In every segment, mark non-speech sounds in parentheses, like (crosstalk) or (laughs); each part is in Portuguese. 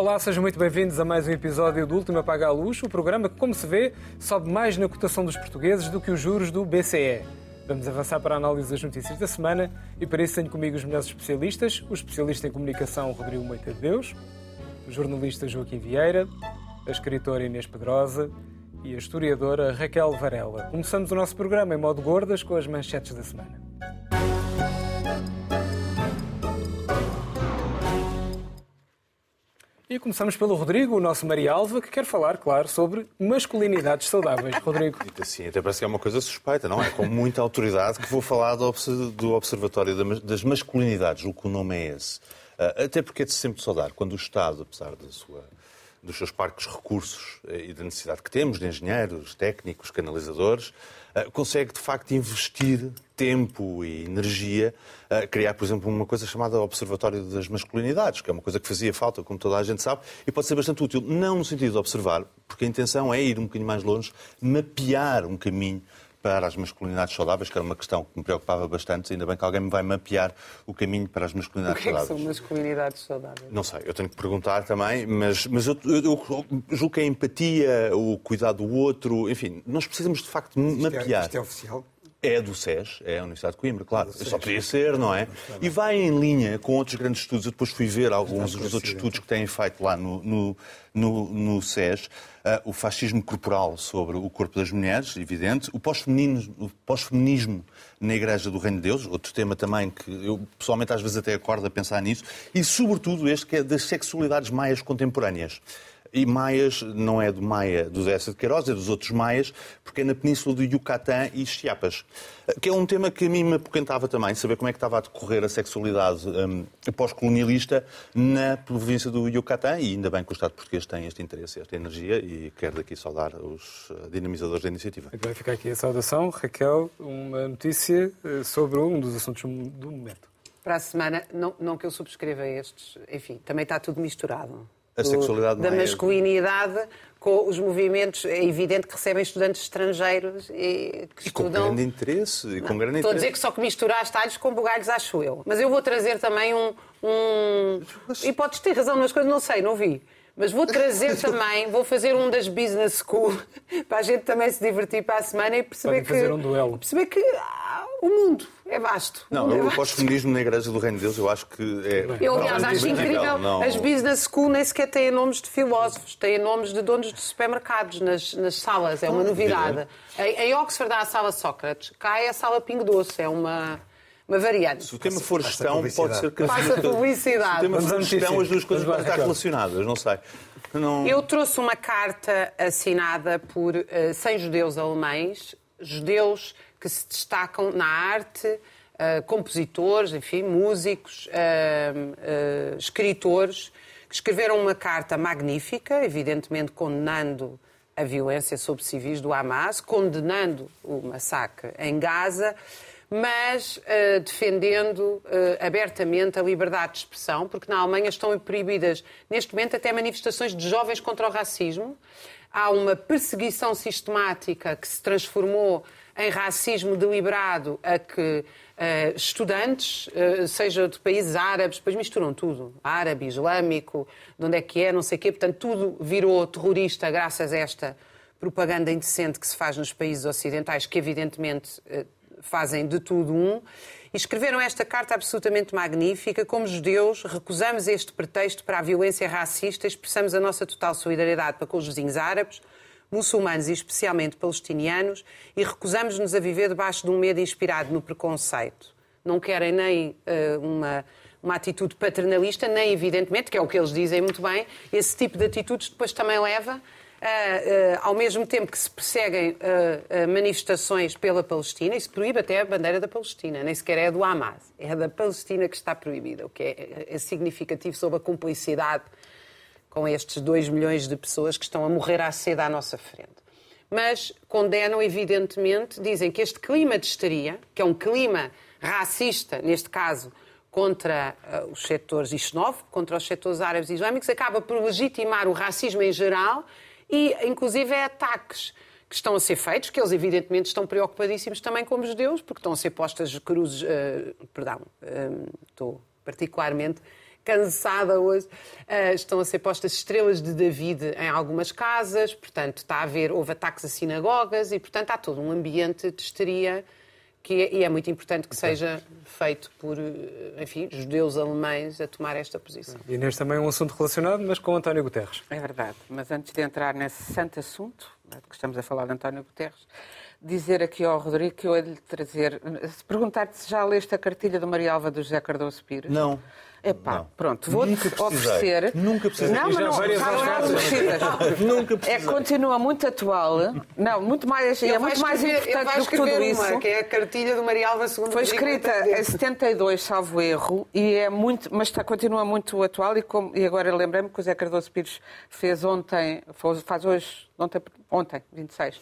Olá, sejam muito bem-vindos a mais um episódio do Último Apaga a Luz, o programa que, como se vê, sobe mais na cotação dos portugueses do que os juros do BCE. Vamos avançar para a análise das notícias da semana e para isso tenho comigo os melhores especialistas, o especialista em comunicação Rodrigo Moita de Deus, o jornalista Joaquim Vieira, a escritora Inês Pedrosa e a historiadora Raquel Varela. Começamos o nosso programa em modo gordas com as manchetes da semana. E começamos pelo Rodrigo, o nosso Marialva, que quer falar, claro, sobre masculinidades saudáveis. (laughs) Rodrigo. Assim, até parece que é uma coisa suspeita, não é? Com muita autoridade que vou falar do, Observatório das Masculinidades, o que o nome é esse. Ah, até porque é de sempre saudar quando o Estado, apesar da sua dos seus parcos recursos eh, e da necessidade que temos de engenheiros, técnicos, canalizadores, eh, consegue de facto investir tempo e energia a criar, por exemplo, uma coisa chamada Observatório das Masculinidades, que é uma coisa que fazia falta, como toda a gente sabe, e pode ser bastante útil, não no sentido de observar, porque a intenção é ir um bocadinho mais longe, mapear um caminho para as masculinidades saudáveis, que era uma questão que me preocupava bastante. Ainda bem que alguém me vai mapear o caminho para as masculinidades saudáveis. O que, é que são masculinidades saudáveis? Não sei, eu tenho que perguntar também, mas, mas eu, eu, eu julgo que a empatia, o cuidado do outro, enfim, nós precisamos de facto isto é- mapear. É, isto é oficial? É do SES, é a Universidade de Coimbra, claro. Só podia ser, não é? E vai em linha com outros grandes estudos. Eu depois fui ver alguns dos outros estudos que têm feito lá no, no, no, no SES. Uh, o fascismo corporal sobre o corpo das mulheres, evidente. O pós-feminismo pós na Igreja do Reino de Deus, outro tema também que eu pessoalmente às vezes até acordo a pensar nisso. E sobretudo este que é das sexualidades maias contemporâneas. E Maias não é do Maia do Zé de Queiroz, é dos outros Maias, porque é na península do Yucatán e Chiapas. Que é um tema que a mim me apoquentava também, saber como é que estava a decorrer a sexualidade um, pós-colonialista na província do Yucatán, e ainda bem que o Estado português tem este interesse, esta energia, e quero daqui saudar os uh, dinamizadores da iniciativa. Vai ficar aqui a saudação. Raquel, uma notícia uh, sobre um dos assuntos do momento. Para a semana, não, não que eu subscreva estes, enfim, também está tudo misturado a sexualidade da masculinidade com os movimentos, é evidente que recebem estudantes estrangeiros e que e estudam... com grande interesse. E com grande Estou interesse. a dizer que só que misturar talhos com bugalhos, acho eu. Mas eu vou trazer também um... um... E podes ter razão nas coisas, não sei, não vi. Mas vou trazer (laughs) também, vou fazer um das business school (laughs) para a gente também se divertir para a semana e perceber Podem que fazer um duelo. perceber que ah, o mundo é vasto. Não, mundo é eu vasto. pós-feminismo na Igreja do Reino de Deus, eu acho que é. Eu, aliás, acho Não, incrível. não. As business school nem sequer têm nomes de filósofos, têm nomes de donos de supermercados nas, nas salas. É uma novidade. Em, em Oxford há a sala Sócrates, cá é a sala Pingo Doce. É uma, uma variante. Se o tema for gestão, pode ser que Passa publicidade. Se o tema for gestão, as duas coisas podem estar relacionadas, não sei. Não... Eu trouxe uma carta assinada por eh, 100 judeus alemães, judeus que se destacam na arte, eh, compositores, enfim, músicos, eh, eh, escritores, que escreveram uma carta magnífica, evidentemente condenando a violência sobre civis do Hamas, condenando o massacre em Gaza, mas eh, defendendo eh, abertamente a liberdade de expressão, porque na Alemanha estão proibidas, neste momento, até manifestações de jovens contra o racismo. Há uma perseguição sistemática que se transformou em racismo deliberado a que eh, estudantes, eh, seja de países árabes, depois misturam tudo, árabe, islâmico, de onde é que é, não sei o quê, portanto tudo virou terrorista graças a esta propaganda indecente que se faz nos países ocidentais, que evidentemente eh, fazem de tudo um, e escreveram esta carta absolutamente magnífica. Como judeus, recusamos este pretexto para a violência racista, expressamos a nossa total solidariedade para com os vizinhos árabes, muçulmanos e especialmente palestinianos, e recusamos-nos a viver debaixo de um medo inspirado no preconceito. Não querem nem eh, uma, uma atitude paternalista, nem, evidentemente, que é o que eles dizem muito bem, esse tipo de atitudes depois também leva Uh, uh, ao mesmo tempo que se perseguem manifestações pela Palestina, e se proíbe até a bandeira da Palestina, nem sequer é do Hamas, é da Palestina que está proibida, o que é, é significativo sobre a cumplicidade com estes 2 milhões de pessoas que estão a morrer à sede à nossa frente. Mas condenam, evidentemente, dizem que este clima de histeria, que é um clima racista, neste caso, contra uh, os setores, e xenófobo, contra os setores árabes e islâmicos, acaba por legitimar o racismo em geral e, inclusive, é ataques que estão a ser feitos, que eles evidentemente estão preocupadíssimos também como judeus, porque estão a ser postas cruzes, uh, perdão, uh, estou particularmente cansada hoje. Uh, estão a ser postas estrelas de David em algumas casas, portanto, está a haver, houve ataques a sinagogas e, portanto, há todo um ambiente de histeria que é, e é muito importante que seja feito por, eh, enfim, judeus alemães a tomar esta posição. E neste também um assunto relacionado, mas com António Guterres. É verdade, mas antes de entrar nesse santo assunto, que estamos a falar de António Guterres, dizer aqui ao Rodrigo que eu ia lhe trazer, perguntar-te se já leste a cartilha do Maria Alva do José Cardoso Pires. Não. Epá, Não. pronto, vou-te oferecer. Nunca precisei. Não, mas não, várias já não vezes. precisas. Nunca É precisei. que continua muito atual. Não, muito mais, é Ele muito mais escrever- vai importante do que tudo escrever isso. uma, que é a cartilha do Maria Alva II. Foi escrita em 72, salvo erro, e é muito, mas está, continua muito atual. E, como, e agora lembrei-me que o Zé Cardoso Pires fez ontem, faz faz hoje, ontem, ontem 26.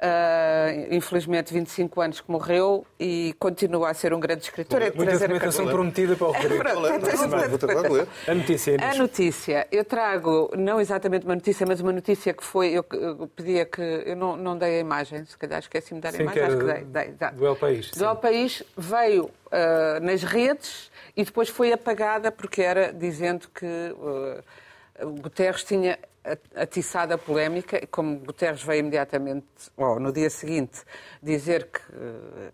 Ah, infelizmente, 25 anos que morreu e continua a ser um grande escritor. É Muita documentação prometida para o Rodrigo. Vou tentar ler. A notícia, a notícia, eu trago, não exatamente uma notícia, mas uma notícia que foi, eu, eu pedia que, eu não, não dei a imagem, se calhar esqueci-me de dar a imagem, que acho que dei, dei, exato. do El País, Do. El País veio ah, nas redes e depois foi apagada porque era dizendo que ah, Guterres tinha a- atiçado a polémica, como Guterres veio imediatamente, ou no dia seguinte, dizer que,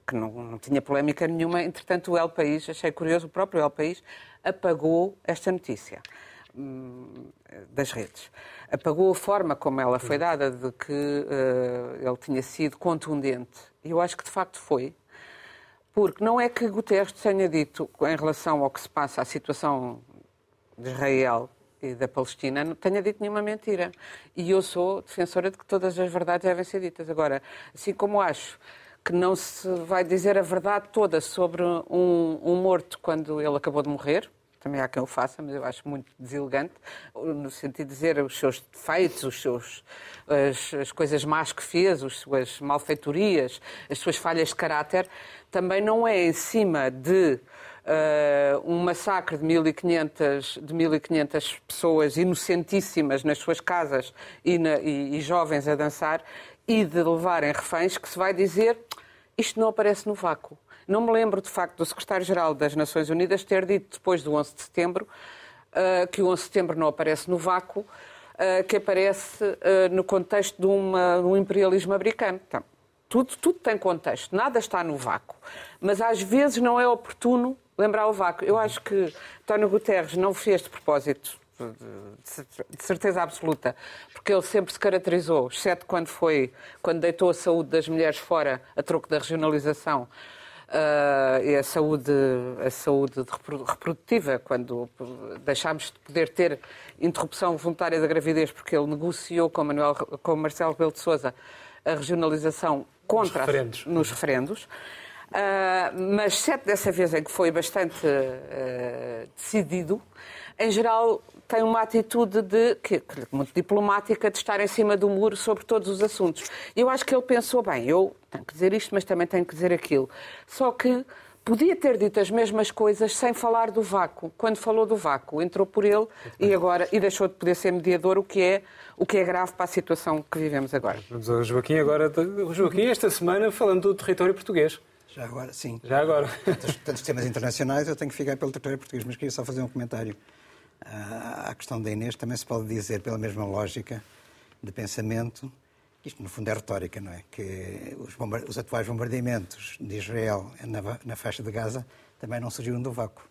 que não, não tinha polémica nenhuma, entretanto o El País, achei curioso, o próprio El País apagou esta notícia hum, das redes. Apagou a forma como ela foi dada, de que eh, ele tinha sido contundente. E eu acho que de facto foi. Porque não é que Guterres tenha dito, em relação ao que se passa, à situação de Israel e da Palestina, não tenha dito nenhuma mentira. E eu sou defensora de que todas as verdades devem ser ditas. Agora, assim como acho que não se vai dizer a verdade toda sobre um, um morto quando ele acabou de morrer, também há quem o faça, mas eu acho muito deselegante, no sentido de dizer os seus defeitos, os seus, as, as coisas más que fez, as suas malfeitorias, as suas falhas de caráter, também não é em cima de eh, um massacre de 1.500 de 1.500 pessoas inocentíssimas nas suas casas e, na- e- e jovens a dançar e de levarem reféns que se vai dizer isto não aparece no vácuo. Não me lembro, de facto, do secretário-geral das Nações Unidas ter dito depois do 11 de setembro eh, que o 11 de setembro não aparece no vácuo, eh, que aparece eh, no contexto de, uma- de um imperialismo americano. Então, tudo, tudo tem contexto, nada está no vácuo. Mas às vezes não é oportuno lembrar o vácuo. Eu acho que António Guterres não fez de propósito, de, certeza absoluta, porque ele sempre se caracterizou, exceto quando foi, quando deitou a saúde das mulheres fora a troco da regionalização. ah, e a saúde, a saúde de repro- reprodutiva, quando deixámos de poder ter interrupção voluntária da gravidez, porque ele negociou com, Manuel, com Marcelo Rebelo de Sousa a regionalização contra as- referendos. nos referendos. Ah, mas exceto dessa vez em que foi bastante ah, decidido, em geral tem uma atitude de, que, que, muito diplomática de estar em cima do muro sobre todos os assuntos. Eu acho que ele pensou, bem, eu tenho que dizer isto, mas também tenho que dizer aquilo. Só que podia ter dito as mesmas coisas sem falar do vácuo. Quando falou do vácuo, entrou por ele e agora e deixou de poder ser mediador, o que é o que é grave para a situação que vivemos agora. Vamos ao Joaquim agora. Joaquim, esta semana falando do território português. Já agora, sim. Já agora. (laughs) Tantos, tantos temas internacionais, eu tenho que ficar pelo território português, mas queria só fazer um comentário ah, à questão da Inês. Também se pode dizer, pela mesma lógica de pensamento, isto no fundo é retórica, não é? Que os, bombar- os atuais bombardeamentos de Israel na, na faixa de Gaza também não surgiram do vácuo.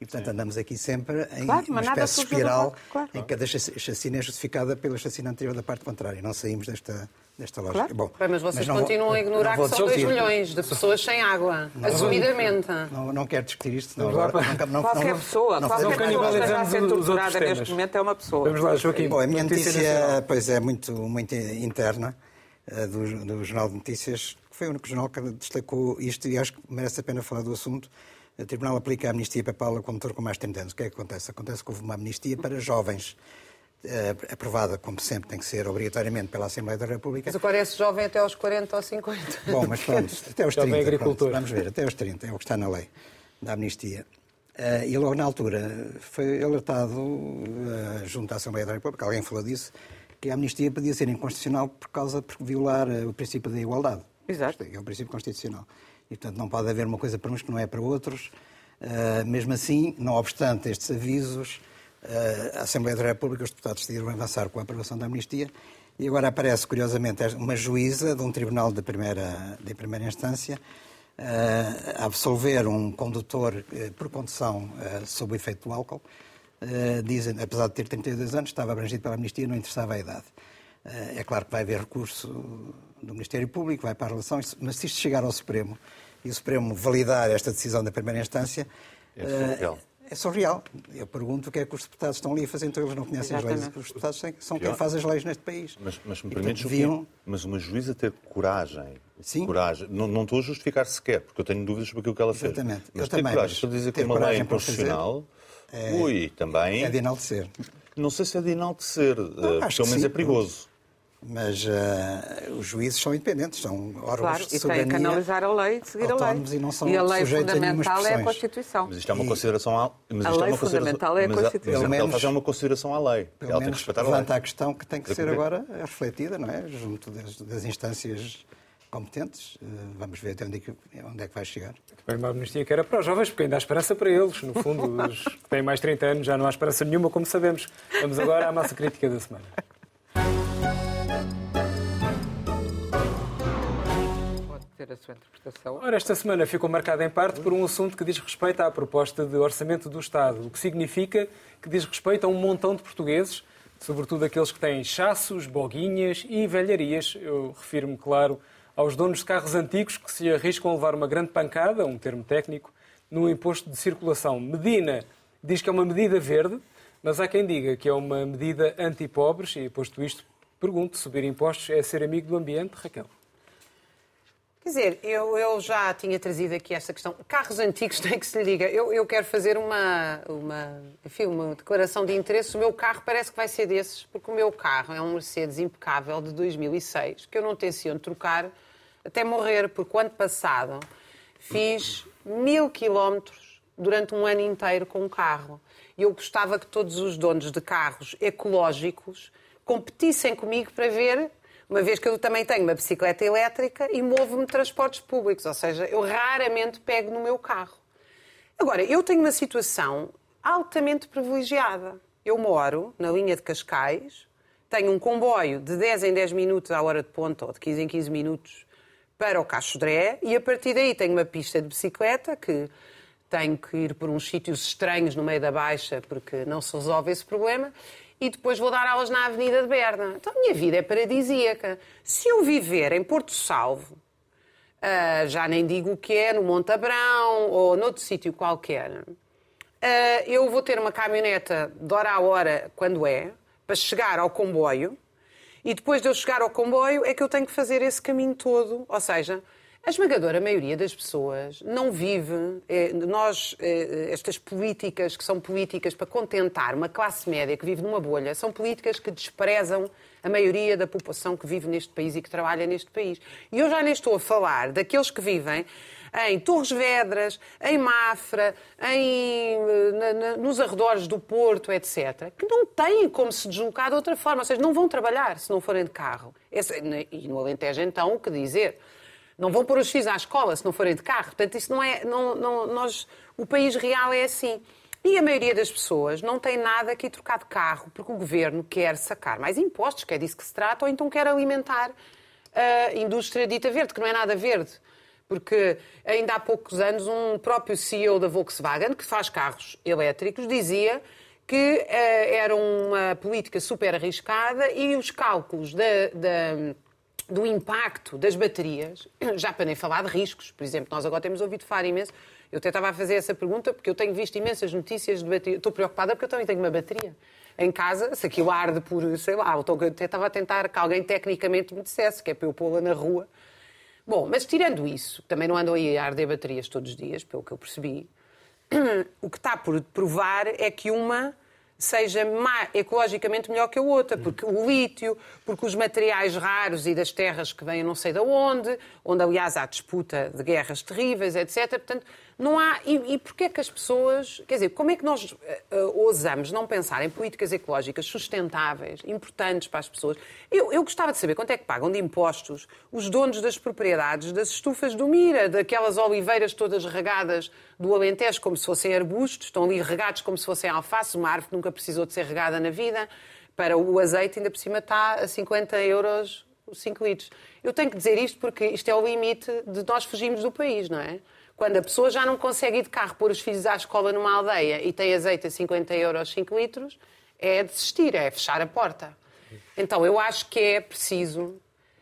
E, portanto, andamos aqui sempre em Claro, uma espécie de espiral vácuo, claro. em que cada chac- chacina é justificada pela chacina anterior da parte contrária. Não saímos desta, desta lógica. Claro. Bom, Bem, mas vocês não vou- continuam a ignorar não que são 2 discutir. milhões de pessoas sem água, assumidamente. Não, não quero discutir isto, lá agora para- não, não, Qualquer não, pessoa, não, qualquer não- pessoa que esteja a ser torturada temas. neste momento é uma pessoa. Vamos lá, Joaquim. Bom, a minha Notícia pois é, muito, muito interna eh, do, do Jornal de Notícias, que foi o único jornal que destacou isto e acho que merece a pena falar do assunto. O Tribunal aplica a amnistia papal a condutor com mais de 30 anos. O que é que acontece? Acontece que houve uma amnistia para jovens, aprovada, como sempre, tem que ser obrigatoriamente pela Assembleia da República. Mas o parece jovem até aos 40 ou 50. Bom, mas pronto, (laughs) até aos Jovem 30. agricultor. pronto, vamos ver, até aos 30, é o que está na lei da amnistia. Eh, e logo na altura foi alertado, eh, junto à Assembleia da República, alguém falou disso, que a amnistia podia ser inconstitucional por causa de violar eh, o princípio da igualdade. Exato. É o princípio constitucional. E, portanto, não pode haver uma coisa para uns que não é para outros. Uh, mesmo assim, não obstante estes avisos, uh, a Assembleia da República, os deputados decidiram avançar com a aprovação da amnistia e agora aparece, curiosamente, uma juíza de um tribunal de primeira, de primeira instância uh, a absolver um condutor por condução sob o efeito do álcool, dizem, apesar de ter 32 anos, estava abrangido pela amnistia, não interessava a idade. É claro que vai haver recurso do Ministério Público, vai para a relação, mas se isto chegar ao Supremo e o Supremo validar esta decisão da primeira instância, é surreal. É surreal. Eu pergunto o que é que os deputados estão ali a fazer, então eles não conhecem Exatamente. as leis. Os deputados são quem faz as leis neste país. Mas, mas me permites deviam... mas uma juíza ter coragem, Sim. coragem, não, não estou a justificar sequer, porque eu tenho dúvidas sobre aquilo que ela fez. Exatamente. Mas eu ter também, coragem, estou a dizer que uma lei inconstitucional, é, ui, também... É de enaltecer. Não sei se é de enaltecer, não, uh, pelo menos é perigoso. Mas uh, os juízes são independentes, são órgãos claro, de soberania. E têm que analisar a lei e seguir a lei. E, não são e a lei fundamental é a Constituição. Mas isto é uma consideração à mas A lei é fundamental é a Constituição. Mas ele faz uma consideração à lei. Pelo ela menos levanta a, a, questão que tem que ser agora refletida, não é? Junto das, das instâncias competentes. Uh, vamos ver até onde é, que, onde é que vai chegar. Também uma amnistia que era para os jovens, porque ainda há esperança para eles. No fundo, os que têm mais de 30 anos já não há esperança nenhuma, como sabemos. Vamos agora à massa crítica da semana. Ter a sua interpretação. Ora, esta semana ficou marcada em parte por um assunto que diz respeito à proposta de orçamento do Estado, o que significa que diz respeito a um montão de portugueses, sobretudo aqueles que têm chaços, boguinhas e velharias. Eu refiro-me, claro, aos donos de carros antigos que se arriscam a levar uma grande pancada, um termo técnico, no imposto de circulação. Medina diz que é uma medida verde, mas há quem diga que é uma medida anti-pobres e, posto isto, pergunto, subir impostos é ser amigo do ambiente, Raquel? Quer dizer, eu, eu já tinha trazido aqui esta questão. Carros antigos (laughs) tem que se lhe diga. Eu, eu quero fazer uma, uma, enfim, uma declaração de interesse. O meu carro parece que vai ser desses, porque o meu carro é um Mercedes impecável de 2006, que eu não tenciono trocar até morrer, porque o ano passado fiz mil quilómetros durante um ano inteiro com o carro. E eu gostava que todos os donos de carros ecológicos competissem comigo para ver uma vez que eu também tenho uma bicicleta elétrica e movo-me transportes públicos, ou seja, eu raramente pego no meu carro. Agora, eu tenho uma situação altamente privilegiada. Eu moro na linha de Cascais, tenho um comboio de 10 em 10 minutos à hora de ponta ou de 15 em 15 minutos para o Cacho Dré e a partir daí tenho uma pista de bicicleta que tenho que ir por uns sítios estranhos no meio da Baixa porque não se resolve esse problema e depois vou dar aulas na Avenida de Berna. Então a minha vida é paradisíaca. Se eu viver em Porto Salvo, uh, já nem digo o que é, no Monte Abrão ou noutro sítio qualquer, uh, eu vou ter uma caminhoneta de hora a hora, quando é, para chegar ao comboio, e depois de eu chegar ao comboio é que eu tenho que fazer esse caminho todo. Ou seja, a esmagadora maioria das pessoas não vive. Eh, nós, eh, estas políticas que são políticas para contentar uma classe média que vive numa bolha, são políticas que desprezam a maioria da população que vive neste país e que trabalha neste país. E eu já nem estou a falar daqueles que vivem em Torres Vedras, em Mafra, em, eh, na, na, nos arredores do Porto, etc., que não têm como se deslocar de outra forma, ou seja, não vão trabalhar se não forem de carro. Esse, e no Alentejo, então, o que dizer? Não vão pôr os filhos à escola se não forem de carro. Portanto, isso não é. Não, não, nós, o país real é assim. E a maioria das pessoas não tem nada que trocar de carro porque o governo quer sacar mais impostos, que é disso que se trata, ou então quer alimentar a indústria dita verde, que não é nada verde. Porque ainda há poucos anos um próprio CEO da Volkswagen, que faz carros elétricos, dizia que uh, era uma política super arriscada e os cálculos da, da do impacto das baterias, (clears throat) já para nem falar de riscos. Por exemplo, nós agora temos ouvido falar imenso. Eu até estava a fazer essa pergunta porque eu tenho visto imensas notícias de bateria. Estou preocupada porque eu também tenho uma bateria em casa. Se aquilo arde por, sei lá, eu até estava a tentar que alguém tecnicamente me dissesse que é para eu pô-la na rua. Bom, mas tirando isso, também não andam aí a arder baterias todos os dias, pelo que eu percebi, (clears throat) o que está por provar é que uma seja ecologicamente melhor que a outra, porque o lítio, porque os materiais raros e das terras que vêm não sei de onde, onde aliás há disputa de guerras terríveis, etc. Portanto, não há. E, e porquê é que as pessoas. Quer dizer, como é que nós uh, ousamos não pensar em políticas ecológicas sustentáveis, importantes para as pessoas? Eu, eu gostava de saber quanto é que pagam de impostos os donos das propriedades das estufas do Mira, daquelas oliveiras todas regadas do Alentejo como se fossem arbustos, estão ali regados como se fossem alface, uma árvore que nunca precisou de ser regada na vida. Para o azeite, ainda por cima, está a 50 euros os 5 litros. Eu tenho que dizer isto porque isto é o limite de nós fugirmos do país, não é? Quando a pessoa já não consegue ir de carro pôr os filhos à escola numa aldeia e tem azeite a 50 euros 5 litros, é desistir, é fechar a porta. Então eu acho que é preciso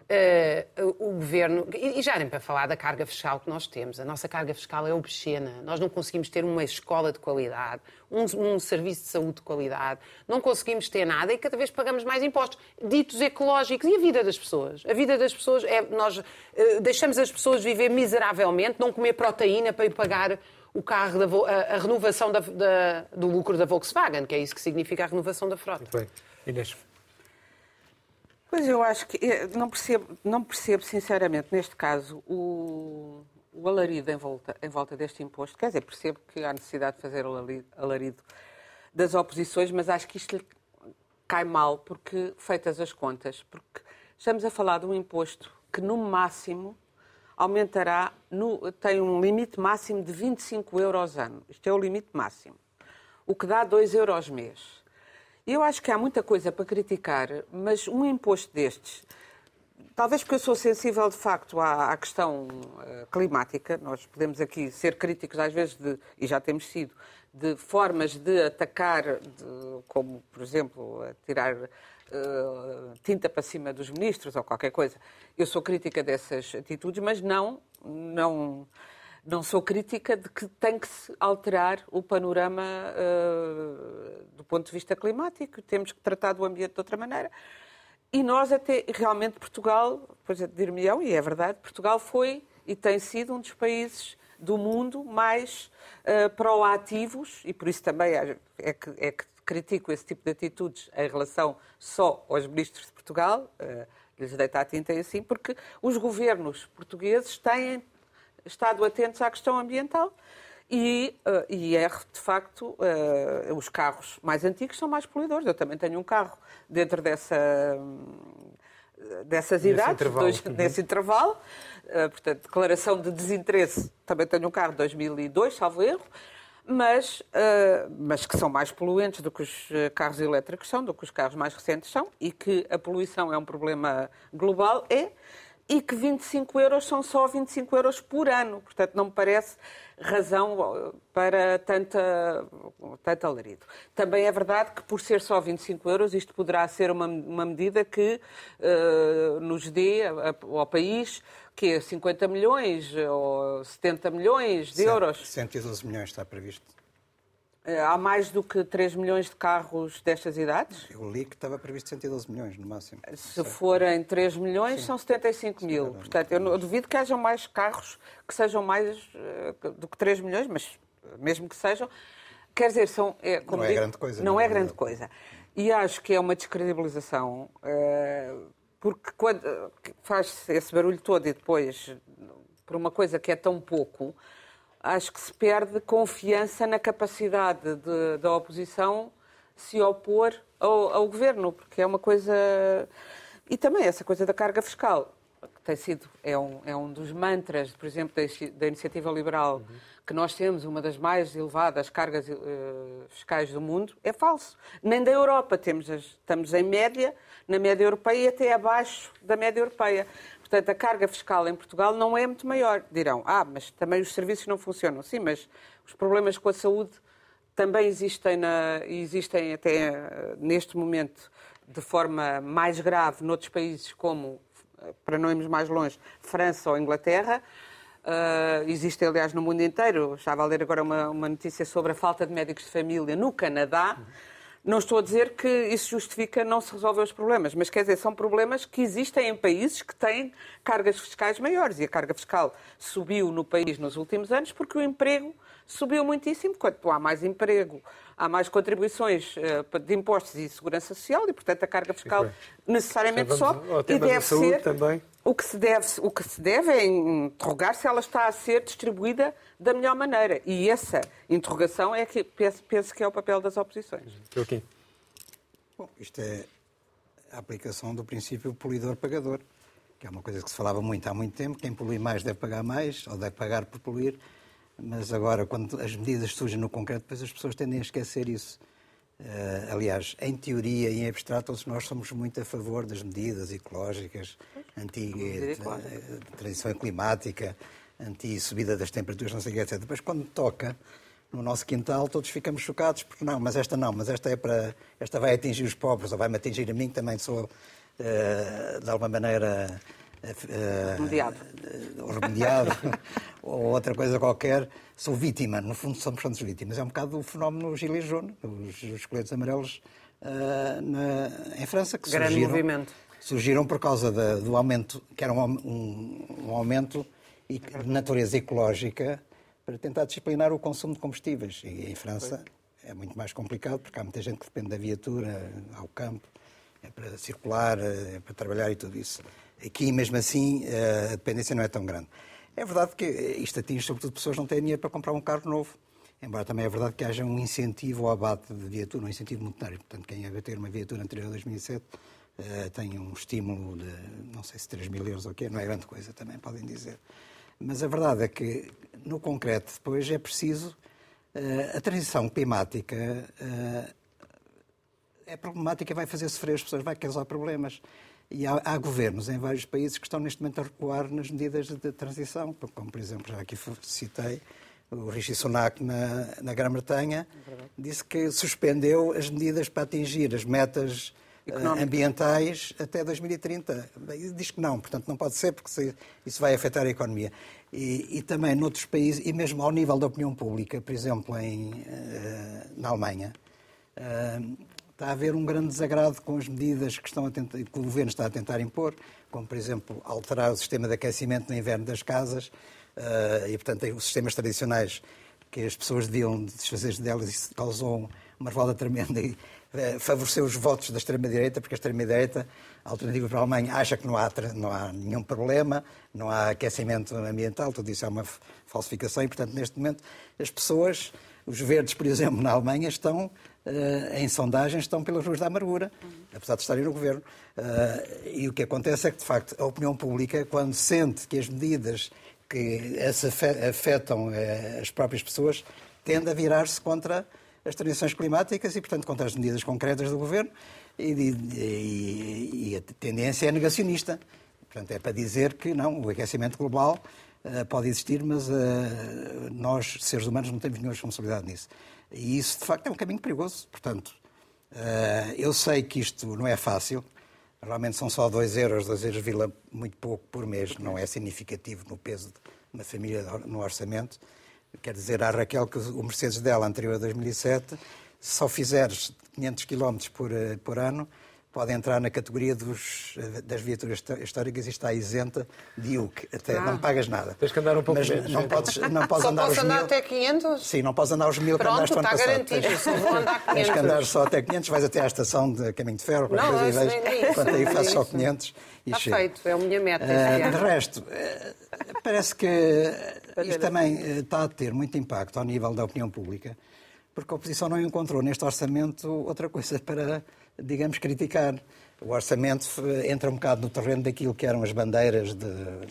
Uh, o governo, e já nem para falar da carga fiscal que nós temos, a nossa carga fiscal é obscena. Nós não conseguimos ter uma escola de qualidade, um, um, serviço de saúde de qualidade, não conseguimos ter nada e cada vez pagamos mais impostos, ditos ecológicos. E a vida das pessoas? A vida das pessoas é. Nós uh, deixamos as pessoas viver miseravelmente, não comer proteína para ir pagar o carro, da, a, a renovação da, da, do lucro da Volkswagen, que é isso que significa a renovação da frota. Muito bem. Inês. Pois eu acho que eh, não percebo, não percebo sinceramente, neste caso, o, o alarido em volta, em volta deste imposto. Quer dizer, percebo que há necessidade de fazer o alarido das oposições, mas acho que isto cai mal, porque feitas as contas, porque estamos a falar de um imposto que no máximo aumentará, no, tem um limite máximo de 25 euros ano. Isto é o limite máximo. O que dá 2 euros mês. Eu acho que há muita coisa para criticar, mas um imposto destes, talvez porque eu sou sensível de facto à, à questão uh, climática, nós podemos aqui ser críticos às vezes, de, e já temos sido, de formas de atacar, de, como por exemplo tirar uh, tinta para cima dos ministros ou qualquer coisa. Eu sou crítica dessas atitudes, mas não, não não sou crítica de que tem que se alterar o panorama uh, do ponto de vista climático. Temos que tratar do ambiente de outra maneira. E nós até, realmente, Portugal, pois é, dir-me e é verdade, Portugal foi e tem sido um dos países do mundo mais uh, proativos, e por isso também é, é que, é que critico esse tipo de atitudes em relação só aos ministros de Portugal, uh, lhes deita a tinta e assim, porque os governos portugueses têm estado atentos à questão ambiental. E, uh, e é, de facto, uh, os carros mais antigos são mais poluidores. Eu também tenho um carro dentro dessa, dessas nesse idades, intervalo. Dois, uhum. nesse intervalo. Uh, portanto, declaração de desinteresse. Também tenho um carro de 2002, salvo erro. Mas, mas que são mais poluentes do que os carros elétricos são, do que os carros mais recentes são, e que a poluição é um problema global, é e que 25 euros são só 25 euros por ano. Portanto, não me parece razão para tanta, tanto alarido. Também é verdade que, por ser só 25 euros, isto poderá ser uma, uma medida que uh, nos dê ao país que é 50 milhões ou 70 milhões de euros. 112 milhões está previsto. Eh, há mais do que 3 milhões de carros destas idades? Eu li que estava previsto 112 milhões, no máximo. Se forem 3 milhões, Sim. são 75 Sim, mil. Portanto, eu, eu duvido que hajam mais carros que sejam mais uh, do que 3 milhões, mas mesmo que sejam. Quer dizer, são. É, não é grande coisa. Não, não é grande coisa. E acho que é uma descredibilização, uh, porque quando faz esse barulho todo e depois, por uma coisa que é tão pouco acho que se perde confiança na capacidade de, da oposição se opor ao, ao, governo, porque é uma coisa. E também essa coisa da carga fiscal, que tem sido, é um, é um dos mantras, por exemplo, da, da iniciativa liberal, uhum. que nós temos uma das mais elevadas cargas uh, fiscais do mundo, é falso. Nem da Europa. Temos as, estamos em média, na média europeia e até abaixo da média europeia. Portanto, a carga fiscal em Portugal não é muito maior. Dirão, ah, mas também os serviços não funcionam. Sim, mas os problemas com a saúde também existem, na, existem até eh, neste momento de forma mais grave noutros países como, eh, para não irmos mais longe, França ou Inglaterra. Uh, existem, aliás, no mundo inteiro. Estava a ler agora uma, uma notícia sobre a falta de médicos de família no Canadá. Uhum não estou a dizer que isso justifica não se resolver os problemas, mas quer dizer, são problemas que existem em países que têm cargas fiscais maiores. E a carga fiscal subiu no país nos últimos anos porque o emprego subiu muitíssimo. Quanto há mais emprego, há mais contribuições uh, de impostos e segurança social e, portanto, a carga fiscal necessariamente sobe e deve ser também. o que se deve o que se deve é interrogar se ela está a ser distribuída da melhor maneira e essa interrogação é que penso, penso que é o papel das oposições. Okay. Bom, isto é a aplicação do princípio polidor-pagador, que é uma coisa que se falava muito há muito tempo. Quem polui mais deve pagar mais, ou deve pagar por poluir. Mas agora, quando as medidas surgem no concreto, depois as pessoas tendem a esquecer isso. Uh, aliás, em teoria e em abstrato, todos nós somos muito a favor das medidas ecológicas, anti-transição climática, anti-subida das temperaturas, não sei o que, etc. Depois, quando toca no nosso quintal, todos ficamos chocados, porque não, mas esta não, mas esta é para. Esta vai atingir os pobres, ou vai-me atingir a mim, que também sou, uh, de alguma maneira. Uh, remediado. Uh, remediado (laughs) ou outra coisa qualquer, sou vítima. No fundo, somos todos vítimas. É um bocado o fenómeno Gilets jaunes, os, os coletes amarelos uh, na, em França, que Grande surgiram, movimento. surgiram por causa do aumento, que era um, um, um aumento de natureza ecológica para tentar disciplinar o consumo de combustíveis. E em França é muito mais complicado, porque há muita gente que depende da viatura ao campo, é para circular, é para trabalhar e tudo isso. Aqui, mesmo assim, a dependência não é tão grande. É verdade que isto atinge sobretudo pessoas que não têm dinheiro para comprar um carro novo. Embora também é verdade que haja um incentivo ao abate de viatura, um incentivo monetário. Portanto, quem ia ter uma viatura anterior a 2007 uh, tem um estímulo de, não sei se 3 mil euros ou o quê, não é grande coisa também, podem dizer. Mas a verdade é que, no concreto, depois é preciso. Uh, a transição climática uh, é problemática, vai fazer sofrer as pessoas, vai causar problemas. E há, há, governos em vários países que estão neste momento a recuar nas medidas de transição, como por exemplo, já aqui citei, o Rishi Sunak na, na Grã-Bretanha disse que suspendeu as medidas para atingir as metas uh, ambientais até 2030. Diz que não, portanto não pode ser porque isso vai afetar a economia. E, e também noutros países, e mesmo ao nível da opinião pública, por exemplo em, uh, na Alemanha, uh, está a haver um grande desagrado com as medidas que, estão tentar, que o Governo está a tentar impor, como, por exemplo, alterar o sistema de aquecimento no inverno das casas, uh, e, portanto, os sistemas tradicionais que as pessoas deviam desfazer delas, isso causou uma revolta tremenda e uh, favoreceu os votos da extrema-direita, porque a extrema-direita, alternativa para a Alemanha, acha que não há, não há nenhum problema, não há aquecimento ambiental, tudo isso é uma falsificação, e, portanto, neste momento, as pessoas, os verdes, por exemplo, na Alemanha, estão em sondagens estão pelas ruas da amargura, apesar de estarem no governo. Uh, e o que acontece é que, de facto, a opinião pública, quando sente que as medidas que afetam uh, as próprias pessoas, tende a virar-se contra as transições climáticas e, portanto, contra as medidas concretas do governo. E, e, e a tendência é negacionista. Portanto, é para dizer que não, o aquecimento global pode existir, mas nós, seres humanos, não temos nenhuma responsabilidade nisso. E isso, de facto, é um caminho perigoso. Portanto, uh, eu sei que isto não é fácil. Realmente são só 2 euros, 2 euros vila muito pouco por mês, não é significativo no peso de uma família no orçamento. Quer dizer à Raquel que o Mercedes dela, anterior a 2007, se só fizeres 500 km por, eh, por ano, pode entrar na categoria dos, eh, das viaturas históricas e está isenta de IUC. Até ah. não pagas nada. Tens que andar um pouco Mas menos. Não podes, não podes só andar posso os andar mil... até 500? Sim, não podes andar os mil Pronto, que andaste ano está passado. garantido. Tens, só vou andar 500. (laughs) tens que andar só até 500, vais até à estação de caminho de ferro, para Não, isso nem vais, disso, quanto aí fazes só disso. 500 e Está chega. feito, é a minha meta. Uh, de resto, uh, parece que uh, isto também uh, está a ter muito impacto ao nível da opinião pública, porque a oposição não encontrou neste orçamento outra coisa para, digamos, criticar. O orçamento entra um bocado no terreno daquilo que eram as bandeiras, de,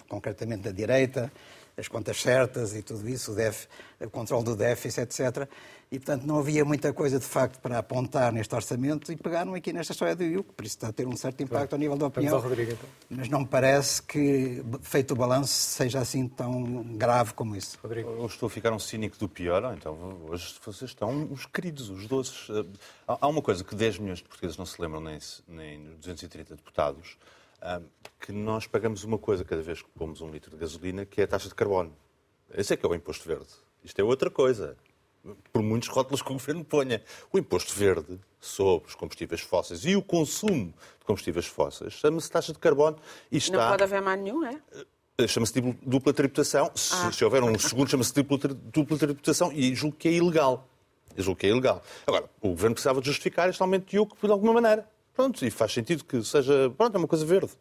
concretamente da direita, as contas certas e tudo isso, o, def, o controle do déficit, etc. E, portanto, não havia muita coisa, de facto, para apontar neste orçamento e pegaram aqui nesta história do IUC, por isso está a ter um certo impacto ao nível da opinião. Rodrigo, então. Mas não me parece que, feito o balanço, seja assim tão grave como isso. Rodrigo. Eu estou a ficar um cínico do pior, ou então hoje vocês estão uns queridos, os doces. Há há uma coisa que 10 milhões de portugueses não se lembram, nem, nem nos 230 deputados, ah, que nós pagamos uma coisa cada vez que pomos um litro de gasolina, que é a taxa de carbono. Esse é que é o imposto verde. Isto é outra coisa. Por muitos rótulos que o governo ponha. O imposto verde sobre os combustíveis fósseis e o consumo de combustíveis fósseis chama-se taxa de carbono e Não está. pode haver mais nenhum, é? Chama-se dupla- tributação. Se, Ah. se houver um segundo, chama-se dupla, dupla tributação e julgo que é ilegal. Eu julgo que é ilegal. Agora, o Governo precisava de justificar este aumento de IUC de alguma maneira. Pronto, e faz sentido que seja. Pronto, é uma coisa verde.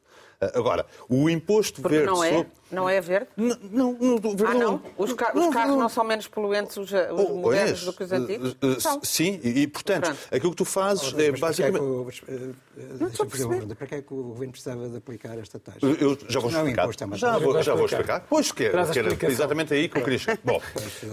Agora, o imposto Porque verde. não é, sobre- não é verde? Não, não, não, verde Ah, não? Os, ca- os Não, carros não. não são menos poluentes, os, os Oh, modernos, do que os eh, antigos? eh, São. Sim, e, e, portanto, Pronto. aquilo que tu fazes é Mas para que é que basicamente. eh, eh. Para que é que o governo precisava de aplicar esta taxa? Eu já vou é explicar. imposto, é uma já, taxa. vou, já vou explicar. Pois que, que era exatamente aí que eu queria chegar. Bom,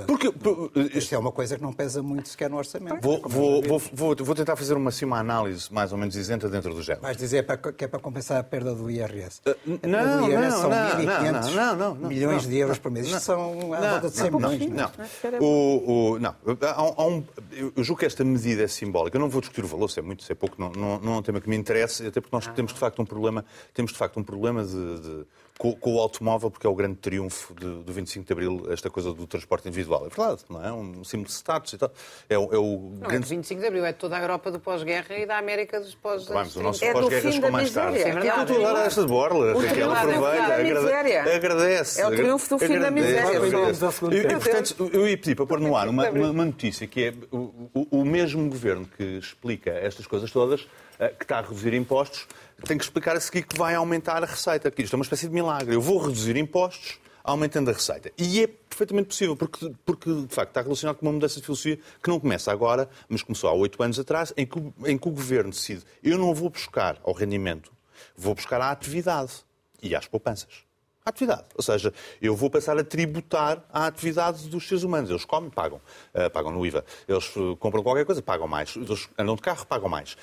porque. por- Isto é uma coisa que não pesa muito sequer no orçamento. Vou, vou, vou, vou, vou tentar fazer uma, assim, uma análise mais ou menos isenta dentro do género. Vais dizer para- que é para compensar a perda do IRS. Perda não, não, são não, 1.500 não, não, não, não, milhões não, de euros não, por mês. Isto são à volta de 100 não, milhões. Não, não é? O, o, não. Há um- há um- eu julgo que esta medida é simbólica. Eu não vou discutir o valor, se é muito, se é pouco, não, não, não é um tema que me interessa, até porque nós temos de facto um problema, temos de facto um problema de, de- com, com o automóvel, porque é o grande triunfo de- do 25 de Abril, esta coisa do transporte individual. É verdade, não é? Um símbolo de status e tal. É, o- é o Não é de grande 25 de Abril, é toda a Europa do pós-guerra e da América dos pós bem, mas o nosso É pós-guerra chegou da mais tarde. miséria. É verdade. Estou a dar esta de borla, Raquel, triunfo aproveita, da agrade- miséria. agradece. É o triunfo do fim da agradece, miséria. ao segundo E, portanto, eu ia pedir para pôr no ar uma, uma- uma notícia que é o, o- o mesmo governo que explica estas coisas todas, eh, que está a reduzir impostos, tem que explicar a seguir que vai aumentar a receita. Que Isto é uma espécie de milagre. Eu vou reduzir impostos aumentando a receita. E é perfeitamente possível, porque, porque de facto está relacionado com uma mudança de filosofia que não começa agora, mas começou há oito anos atrás, em que, em que o governo decide eu não vou buscar ao rendimento, vou buscar à atividade e às poupanças. À atividade. Ou seja, eu vou passar a tributar a atividade dos seres humanos. Eles comem, pagam. Eh, pagam no IVA. Eles eh, compram qualquer coisa, pagam mais. Eles andam de carro, pagam mais.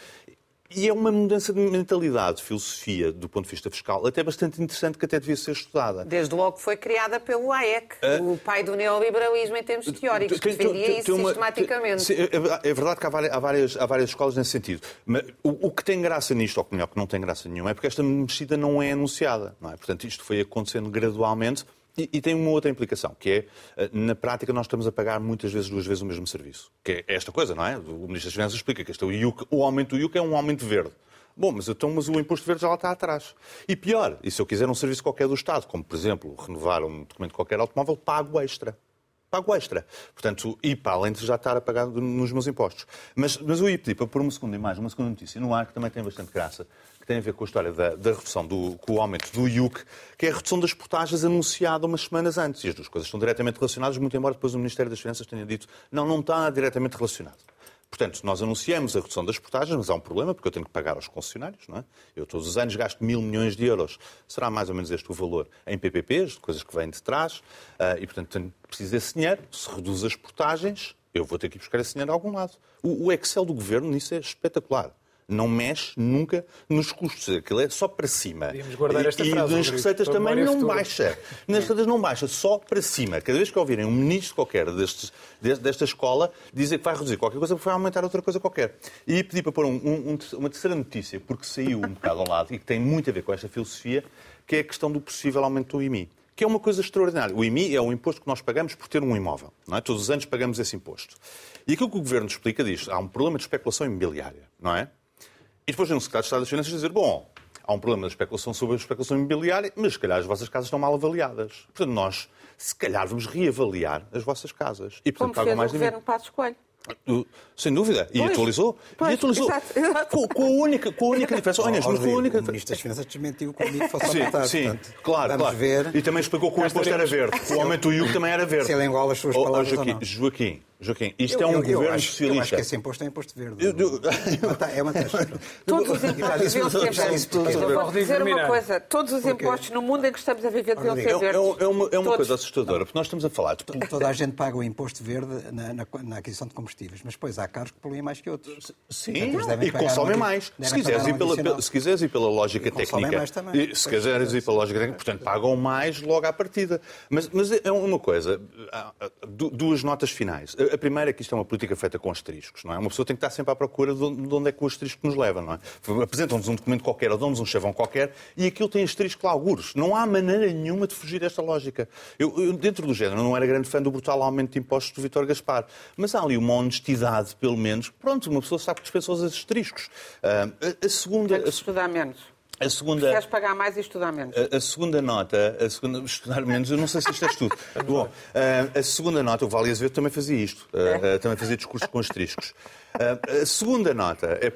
E é uma mudança de mentalidade, de filosofia, do ponto de vista fiscal, até bastante interessante, que até devia ser estudada. Desde logo foi criada pelo Hayek, Ah. o pai do neoliberalismo em termos teóricos, que defendia isso uma- sistematicamente. Sim, é é verdade que há várias, há várias, há várias escolas nesse sentido. Mas o, o que tem graça nisto, ou melhor, que não tem graça nenhuma, é porque esta mexida não é anunciada. Não é? Portanto, isto foi acontecendo gradualmente. E, e tem uma outra implicação, que é, eh, na prática, nós estamos a pagar muitas vezes, duas vezes o mesmo serviço. Que é esta coisa, não é? O Ministro das Finanças explica que este é o, IUC, o aumento do IUC é um aumento verde. Bom, mas, então, mas o imposto verde já lá está atrás. E pior, e se eu quiser um serviço qualquer do Estado, como, por exemplo, renovar um documento qualquer automóvel, pago extra pago extra. Portanto, e para além de já estar a pagar nos meus impostos. Mas, mas eu ia pedir para pôr uma segunda imagem, uma segunda notícia no ar, que também tem bastante graça, tem a ver com a história da, da redução, do, com o aumento do IUC, que é a redução das portagens anunciada umas semanas antes. E as duas coisas estão diretamente relacionadas, muito embora depois o Ministério das Finanças tenha dito não, não está diretamente relacionado. Portanto, nós anunciamos a redução das portagens, mas há um problema, porque eu tenho que pagar aos concessionários. Não é? Eu todos os anos gasto mil milhões de euros. Será mais ou menos este o valor em PPPs, coisas que vêm de trás, ah, e, portanto, tenho, preciso desse dinheiro. Se reduz as portagens, eu vou ter que buscar esse dinheiro a algum lado. O Excel do governo nisso é espetacular. Não mexe nunca nos custos. Aquilo é só para cima. Esta e, frase, e nas receitas também não futura. baixa. Nas receitas não baixa, só para cima. Cada vez que ouvirem um ministro qualquer destes, de- desta escola dizer que vai reduzir qualquer coisa, vai aumentar outra coisa qualquer. E pedi para pôr um- um- uma terceira notícia, porque saiu um bocado ao lado e que tem muito a ver com esta filosofia, que é a questão do possível aumento do IMI. Que é uma coisa extraordinária. O IMI é o imposto que nós pagamos por ter um imóvel. Não é? Todos os anos pagamos esse imposto. E aquilo que o Governo explica diz, há um problema de especulação imobiliária, não é? E depois vem o Secretário de Estado das Finanças dizer, bom, há um problema de especulação sobre a especulação imobiliária, mas se calhar as vossas casas estão mal avaliadas. Portanto, nós, se calhar, vamos reavaliar as vossas casas. E, portanto, Como pagam fez o mais governo. Passos Coelho. Uh, Sem dúvida. E Pois. atualizou. Pois, e atualizou. exato, exato. Com, com a única, com a única diferença. Olha, mas com a única O Ministro das Finanças desmentiu que o IMI fosse Sim, aumentado. sim, portanto, claro, vamos claro. ver E também explicou que o imposto era verde. O (laughs) aumento do IUC também era verde. se ele engola as suas oh, palavras ou Joaquim, não. Joaquim, Joaquim, isto Eu- é um eu- eu governo acho- Eu acho socialista. que esse imposto é imposto verde. Eu- eu- ta- É uma taxa. (laughs) Todos os impostos deviam ser verdes. Eu vou dizer uma coisa. Todos os impostos no mundo em que estamos a viver deviam ser É, verdes. é- é uma, é uma coisa assustadora, porque nós estamos a falar Toda a gente paga o imposto verde na, na- na aquisição de combustíveis, mas depois há carros que poluem mais que outros. Sim, Portanto, devem e consomem mais. Se quiseres, ir pela, adicional. se quiseres ir pela lógica consomem técnica, mais também. e se quiseres ir pela lógica técnica, portanto, pagam mais logo à partida. Mas, é uma coisa, duas notas finais. A primeira é que isto é uma política feita com asteriscos, não é? Uma pessoa tem que estar sempre à procura de onde de onde é que o asterisco nos leva, não é? Apresentam-nos um documento qualquer ou dão-nos um chavão qualquer e aquilo tem asterisco lá algures. Não há maneira nenhuma de fugir desta lógica. Eu, eu, dentro do género, não era grande fã do brutal aumento de impostos do Vítor Gaspar, mas há ali uma honestidade, pelo menos. Pronto, uma pessoa sabe que dispensou os asteriscos. Ah, a, a segunda... Tem que estudar menos. A segunda, Queres pagar mais e estudar menos. a, a segunda nota, a segunda, estudar menos, eu não sei se isto é estudo. (laughs) Bom, a, a segunda nota, o Vale Azevedo também fazia isto, a- a- também fazia discursos com asteriscos. A, a segunda nota é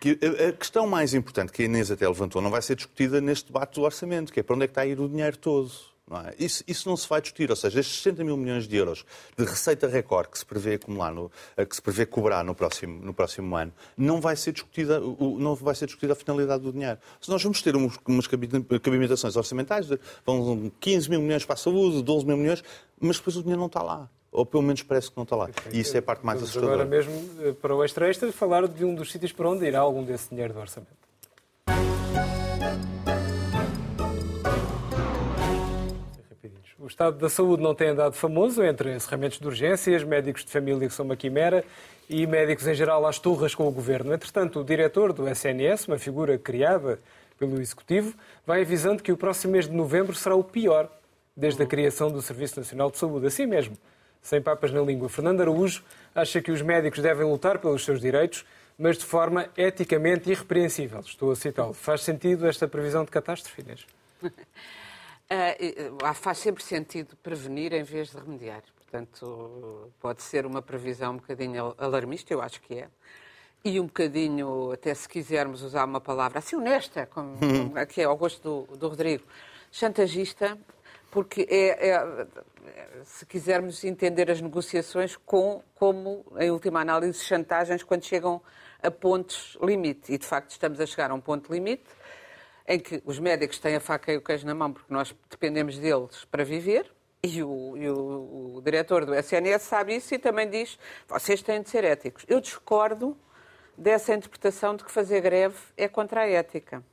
que a, a questão mais importante que a Inês até levantou não vai ser discutida neste debate do orçamento, que é para onde é que está a ir o dinheiro todo. Não é? Isso, isso não se vai discutir, ou seja, estes 60 mil milhões de euros de receita recorde que se prevê acumular, no, eh, que se prevê cobrar no próximo, no próximo ano, não vai ser discutida, não vai ser discutida a finalidade do dinheiro. Se nós vamos ter umas cabi- cabimentações orçamentais, vão 15 mil milhões para a saúde, 12 mil milhões, mas depois o dinheiro não está lá. Ou pelo menos parece que não está lá. E isso é a parte mais Vamos assustadora. agora mesmo, eh, para o Extra Extra, falar de um dos sítios para onde irá algum desse dinheiro do orçamento. O estado da saúde não tem andado famoso entre encerramentos de urgências, médicos de família que são uma quimera e médicos em geral às turras com o governo. Entretanto, o diretor do SNS, uma figura criada pelo Executivo, vai avisando que o próximo mês de novembro será o pior desde a criação do Serviço Nacional de Saúde. Assim mesmo, sem papas na língua. Fernando Araújo acha que os médicos devem lutar pelos seus direitos, mas de forma eticamente irrepreensível. Estou a citá-lo. Faz sentido esta previsão de catástrofe, Inês? (laughs) Ah, faz sempre sentido prevenir em vez de remediar. Portanto, pode ser uma previsão um bocadinho alarmista, eu acho que é. E um bocadinho, até se quisermos usar uma palavra assim honesta, como, como- que é ao gosto do, do Rodrigo, chantagista, porque é, é- se quisermos entender as negociações com, como, em última análise, chantagens quando chegam a pontos limite. E, de facto, estamos a chegar a um ponto limite em que os médicos têm a faca e o queijo na mão porque nós dependemos deles para viver. E o, e o- o diretor do SNS sabe isso e também diz: vocês têm de ser éticos. Eu discordo dessa interpretação de que fazer greve é contra a ética.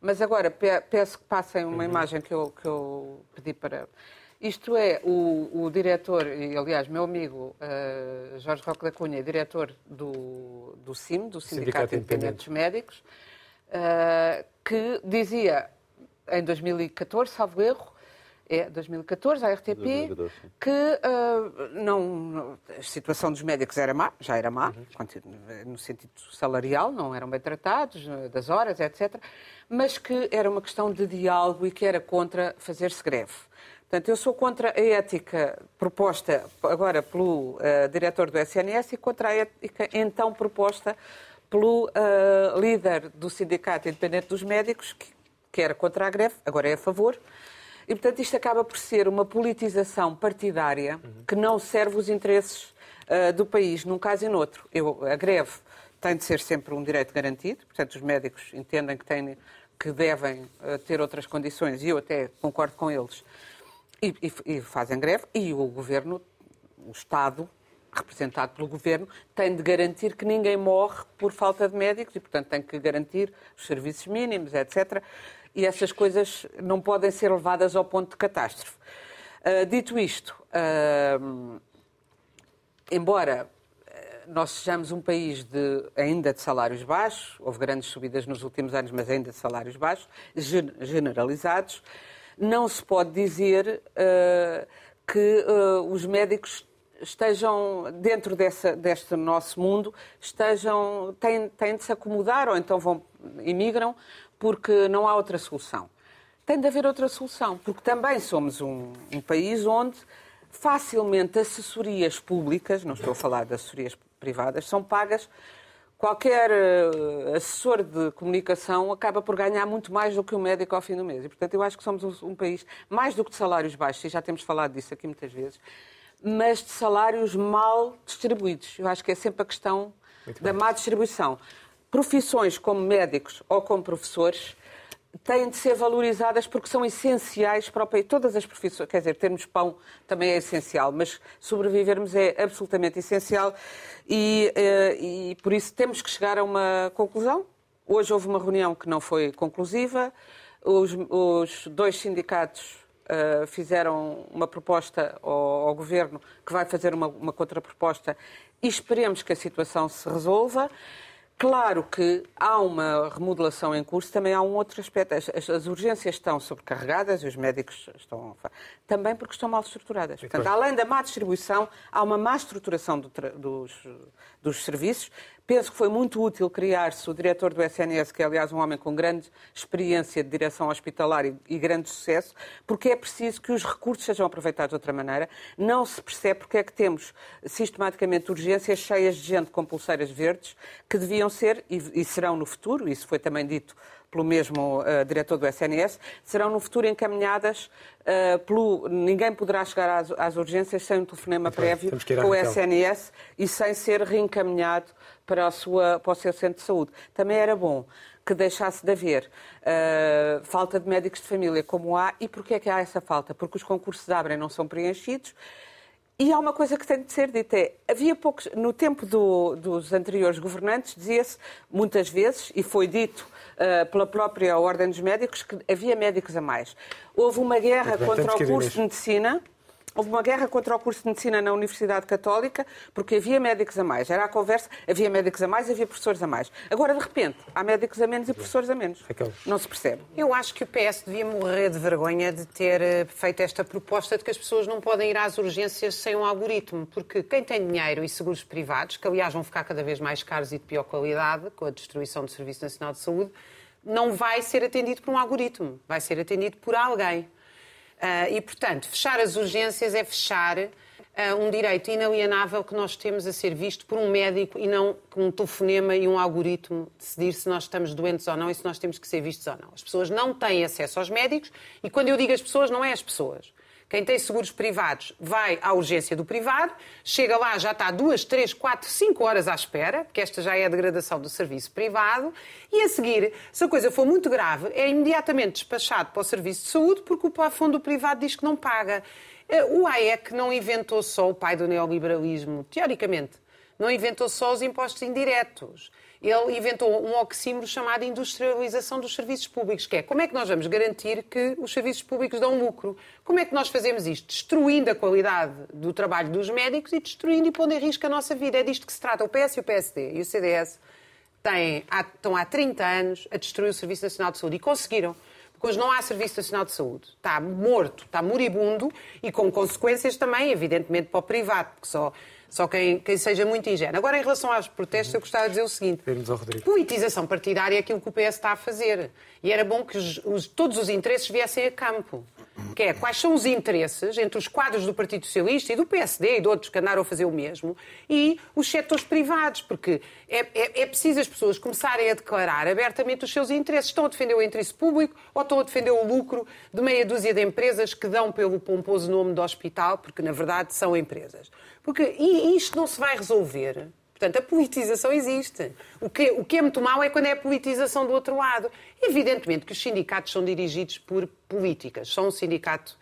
Mas agora pe- peço que passem uma imagem que eu, que eu pedi para. Isto é, o, o diretor, e aliás, meu amigo eh, Jorge Roque da Cunha, diretor do, do CIM, do Sindicato, Sindicato Independente dos Médicos, eh, que dizia em 2014, salvo erro, é 2014, a RTP, 2014, sim. que ah, não, a situação dos médicos era má, já era má, continu- no sentido salarial, não eram bem tratados, eh, das horas, etc., mas que era uma questão de diálogo e que era contra fazer-se greve. Portanto, eu sou contra a ética proposta agora pelo ah, diretor do SNS e contra a ética então proposta pelo ah, líder do Sindicato Independente dos Médicos, que, que era contra a greve, agora é a favor. E, portanto, isto acaba por ser uma politização partidária que não serve os interesses ah, do país, num caso e noutro. Eu, a greve tem de ser sempre um direito garantido, portanto, os médicos entendem que, têm, que devem ah, ter outras condições, e eu até concordo com eles, e, e- e fazem greve, e o governo, o Estado, representado pelo governo, tem de garantir que ninguém morre por falta de médicos e, portanto, tem que garantir os serviços mínimos, etc. E essas coisas não podem ser levadas ao ponto de catástrofe. Ah, dito isto, ah, embora eh, nós sejamos um país de, ainda de salários baixos, houve grandes subidas nos últimos anos, mas ainda de salários baixos, gen- generalizados, não se pode dizer eh, que os médicos estejam dentro dessa, deste nosso mundo, estejam, têm, têm de se acomodar ou então vão, imigram porque não há outra solução. Tem de haver outra solução, porque também somos um, um país onde facilmente assessorias públicas, não estou a falar de assessorias privadas, são pagas. Qualquer eh, assessor de comunicação acaba por ganhar muito mais do que o médico ao fim do mês. E, portanto, eu acho que somos um, um país, mais do que de salários baixos, e já temos falado disso aqui muitas vezes, mas de salários mal distribuídos. Eu acho que é sempre a questão da má distribuição. Profissões como médicos ou como professores têm de ser valorizadas porque são essenciais para o país. Todas as profissões, quer dizer, termos pão também é essencial, mas sobrevivermos é absolutamente essencial e, eh, e por isso temos que chegar a uma conclusão. Hoje houve uma reunião que não foi conclusiva, os, os dois sindicatos Uh, fizeram uma proposta ao, ao, Governo que vai fazer uma, uma contraproposta e esperemos que a situação se resolva. Claro que há uma remodelação em curso, também há um outro aspecto. As, as, as urgências estão sobrecarregadas e os médicos estão. também porque estão mal estruturadas. Portanto, além da má distribuição, há uma má estruturação do dos, dos serviços, Penso que foi muito útil criar-se o diretor do SNS, que é, aliás, um homem com grande experiência de direção hospitalar e, e, grande sucesso, porque é preciso que os recursos sejam aproveitados de outra maneira. Não se percebe porque é que temos sistematicamente urgências cheias de gente com pulseiras verdes, que deviam ser, e, e serão no futuro, isso foi também dito pelo mesmo uh, diretor do SNS, serão no futuro encaminhadas uh, pelo. Ninguém poderá chegar às, às urgências sem um telefonema prévio com o SNS e sem ser reencaminhado para, a sua, para o seu centro de saúde. Também era bom que deixasse de haver uh, falta de médicos de família como há. E porquê é que há essa falta? Porque os concursos abrem não são preenchidos. E há uma coisa que tem de ser dita, é, havia poucos, no tempo do, dos anteriores governantes, dizia-se muitas vezes, e foi dito uh, pela própria Ordem dos Médicos, que havia médicos a mais. Houve uma guerra contra o curso de medicina, Houve uma guerra contra o curso de medicina na Universidade Católica porque havia médicos a mais. Era a conversa, havia médicos a mais e havia professores a mais. Agora, de repente, há médicos a menos e professores a menos. Não se percebe. Eu acho que o PS devia morrer de vergonha de ter eh, feito esta proposta de que as pessoas não podem ir às urgências sem um algoritmo, porque quem tem dinheiro e seguros privados, que aliás vão ficar cada vez mais caros e de pior qualidade com a destruição do Serviço Nacional de Saúde, não vai ser atendido por um algoritmo, vai ser atendido por alguém. Uh, e, portanto, fechar as urgências é fechar uh, um direito inalienável que nós temos a ser visto por um médico e não com um telefonema e um algoritmo decidir se nós estamos doentes ou não e se nós temos que ser vistos ou não. As pessoas não têm acesso aos médicos e quando eu digo as pessoas, não é as pessoas. Quem tem seguros privados vai à urgência do privado, chega lá, já está duas, três, quatro, cinco horas à espera, porque esta já é a degradação do serviço privado, e a seguir, se a coisa for muito grave, é imediatamente despachado para o serviço de saúde, porque o plafond do privado diz que não paga. Eh, o AEC não inventou só o pai do neoliberalismo, teoricamente. Não inventou só os impostos indiretos ele inventou um oxímoro chamado industrialização dos serviços públicos, que é como é que nós vamos garantir que os serviços públicos dão lucro? Como é que nós fazemos isto? Destruindo a qualidade do trabalho dos médicos e destruindo e pondo em risco a nossa vida. É disto que se trata. O PS e o PSD e o CDS têm, estão há 30 anos a destruir o Serviço Nacional de Saúde e conseguiram. Porque hoje não há Serviço Nacional de Saúde. Está morto, está moribundo e com consequências também, evidentemente, para o privado, porque só só quem, quem seja muito ingênuo. Agora, em relação aos protestos, eu gostava de dizer o seguinte: politização partidária é aquilo que o PS está a fazer. E era bom que os, os, todos os interesses viessem a campo. Que é quais são os interesses entre os quadros do Partido Socialista e do PSD e de outros que andaram a fazer o mesmo e os setores privados, porque é, é, é preciso as pessoas começarem a declarar abertamente os seus interesses. Estão a defender o interesse público ou estão a defender o lucro de meia dúzia de empresas que dão pelo pomposo nome do hospital, porque na verdade são empresas. Porque isto não se vai resolver. Portanto, a politização existe. O que, o que é muito mau é quando é a politização do outro lado. Evidentemente que os sindicatos são dirigidos por políticas. Só um sindicato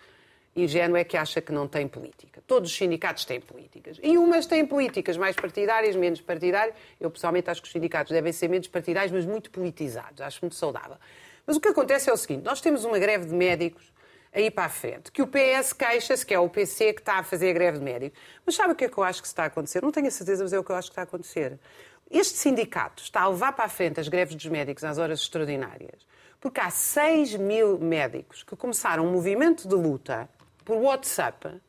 ingênuo é que acha que não tem política. Todos os sindicatos têm políticas. E umas têm políticas mais partidárias, menos partidárias. Eu, pessoalmente, acho que os sindicatos devem ser menos partidários, mas muito politizados. Acho muito saudável. Mas o que acontece é o seguinte: nós temos uma greve de médicos a ir para a frente. Que o PS queixa-se, que é o PC que está a fazer a greve de médicos. Mas sabe o que é que eu acho que está a acontecer? Não tenho a certeza, mas é o que eu acho que está a acontecer. Este sindicato está a levar para a frente as greves dos médicos às horas extraordinárias, porque há 6 mil médicos que começaram um movimento de luta por WhatsApp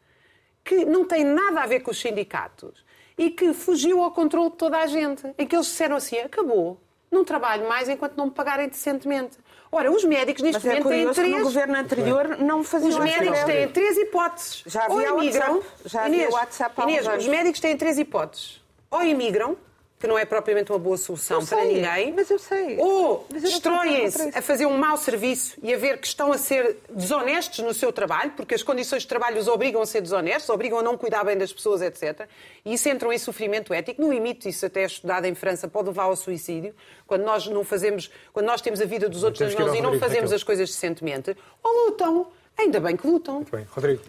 que não tem nada a ver com os sindicatos e que fugiu ao controle de toda a gente, em que eles disseram assim: acabou, não trabalho mais enquanto não me pagarem decentemente. Ora, os médicos neste Mas é momento é têm três. no governo anterior não faziam Os médicos têm três hipóteses. Já havia ou imigram, WhatsApp, já havia Inês, WhatsApp Inês, os médicos têm três hipóteses. Ou imigram, que não é propriamente uma boa solução Eu para sei, ninguém. mas eu sei. Ou destroem-se a fazer um mau serviço e a ver que estão a ser desonestos no seu trabalho, porque as condições de trabalho os obrigam a ser desonestos, obrigam a não cuidar bem das pessoas, etc. E isso entram em sofrimento ético. No limite, isso até é estudado em França, pode levar ao suicídio, quando nós não fazemos, quando nós temos a vida dos outros nas mãos e não fazemos as coisas decentemente, ou lutam. Ainda bem que lutam. Muito bem. Rodrigo.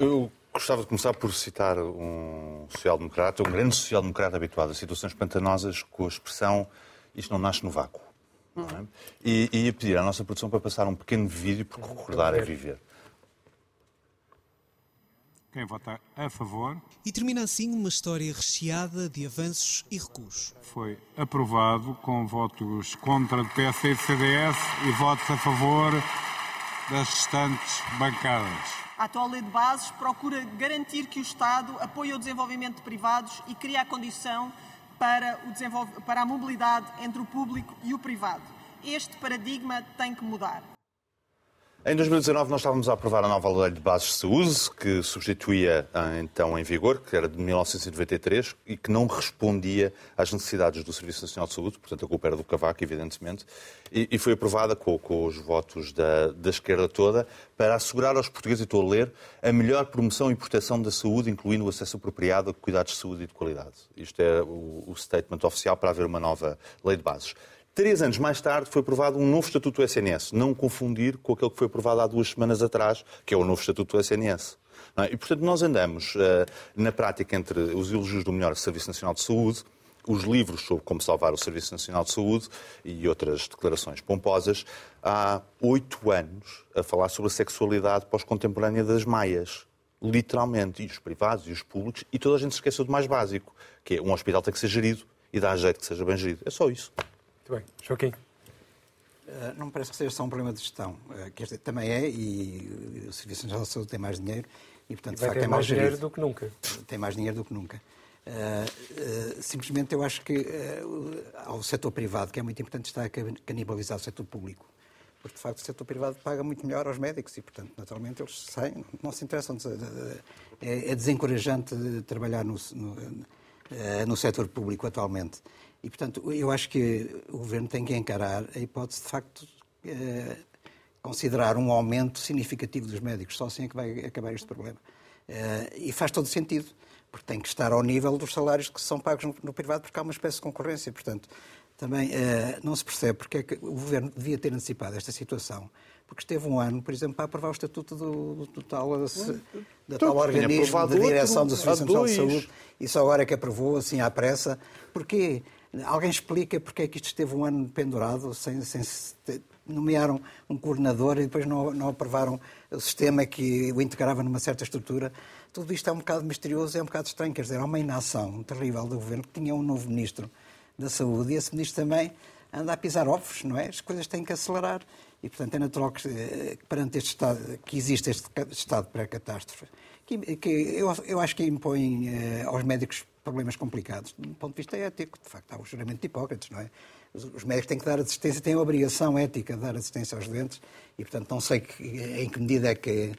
Eu gostava de começar por citar um social-democrata, um grande social-democrata habituado a situações pantanosas, com a expressão isto não nasce no vácuo. não é? E, e ia pedir à nossa produção para passar um pequeno vídeo, porque recordar é viver. Quem vota a favor E termina assim uma história recheada de avanços e recuos. foi aprovado com votos contra do PS e do CDS e votos a favor das restantes bancadas. A atual lei de bases procura garantir que o Estado apoie o desenvolvimento de privados e cria a condição para, para a mobilidade entre o público e o privado. Este paradigma tem que mudar. Em 2019 nós estávamos a aprovar a nova lei de bases de saúde, que substituía a então em vigor, que era de 1993, e que não respondia às necessidades do Serviço Nacional de Saúde, portanto a culpa era do Cavaco, evidentemente, e, e foi aprovada com, com, os votos da, da esquerda toda para assegurar aos portugueses, e estou a ler, a melhor promoção e proteção da saúde, incluindo o acesso apropriado a cuidados de saúde e de qualidade. Isto é o, o statement oficial para haver uma nova lei de bases. Três anos mais tarde foi aprovado um novo Estatuto do SNS, não confundir com aquele que foi aprovado há duas semanas atrás, que é o novo Estatuto do SNS. É? E, portanto, nós andamos, uh, na prática, entre os elogios do melhor Serviço Nacional de Saúde, os livros sobre como salvar o Serviço Nacional de Saúde e outras declarações pomposas, há oito anos a falar sobre a sexualidade pós-contemporânea das maias. Literalmente. E os privados e os públicos. E toda a gente se esqueceu do mais básico, que é um hospital tem que ser gerido e dá jeito que seja bem gerido. É só isso. Muito bem. Joaquim. Uh, não me parece que seja só um problema de gestão, uh, que este também é, e o Serviço Nacional de Saúde tem mais dinheiro e, portanto, e de facto, é mais dinheiro gerido. do que nunca. Tem mais dinheiro do que nunca. Uh, simplesmente eu acho que ao setor privado, que é muito importante, está a canibalizar o setor público. Porque, de facto, o setor privado paga muito melhor aos médicos e, portanto, naturalmente, eles saem, não se interessam. É, é desencorajante trabalhar no, no, no setor público atualmente. E, portanto, eu acho que o Governo tem que encarar a hipótese, de facto, eh, considerar um aumento significativo dos médicos. Só assim é que vai acabar este problema. Eh, e faz todo sentido, porque tem que estar ao nível dos salários que são pagos no, no privado, porque há uma espécie de concorrência. Portanto, também eh, não se percebe porque é que o Governo devia ter antecipado esta situação. Porque esteve um ano, por exemplo, para aprovar o estatuto do, do tal, da tal organismo de direção do Serviço Nacional de Saúde e só agora é que aprovou, assim, à pressa. Porquê? Alguém explica porque é que isto esteve um ano pendurado, sem, sem nomearam um coordenador e depois não, não aprovaram o sistema que o integrava numa certa estrutura. Tudo isto é um bocado misterioso é um bocado estranho. Quer dizer, há uma inação terrível do governo que tinha um novo ministro da Saúde e esse ministro também anda a pisar ovos, não é? As coisas têm que acelerar. E, portanto, é natural que, eh, perante este estado, que existe este estado pré-catástrofe, que, que eu, eu, acho que impõe eh, aos médicos problemas complicados. Do ponto de vista ético, de facto, há o juramento de Hipócrates, não é? Os médicos têm que dar assistência, têm a obrigação ética de dar assistência aos doentes e, portanto, não sei que, em que medida é que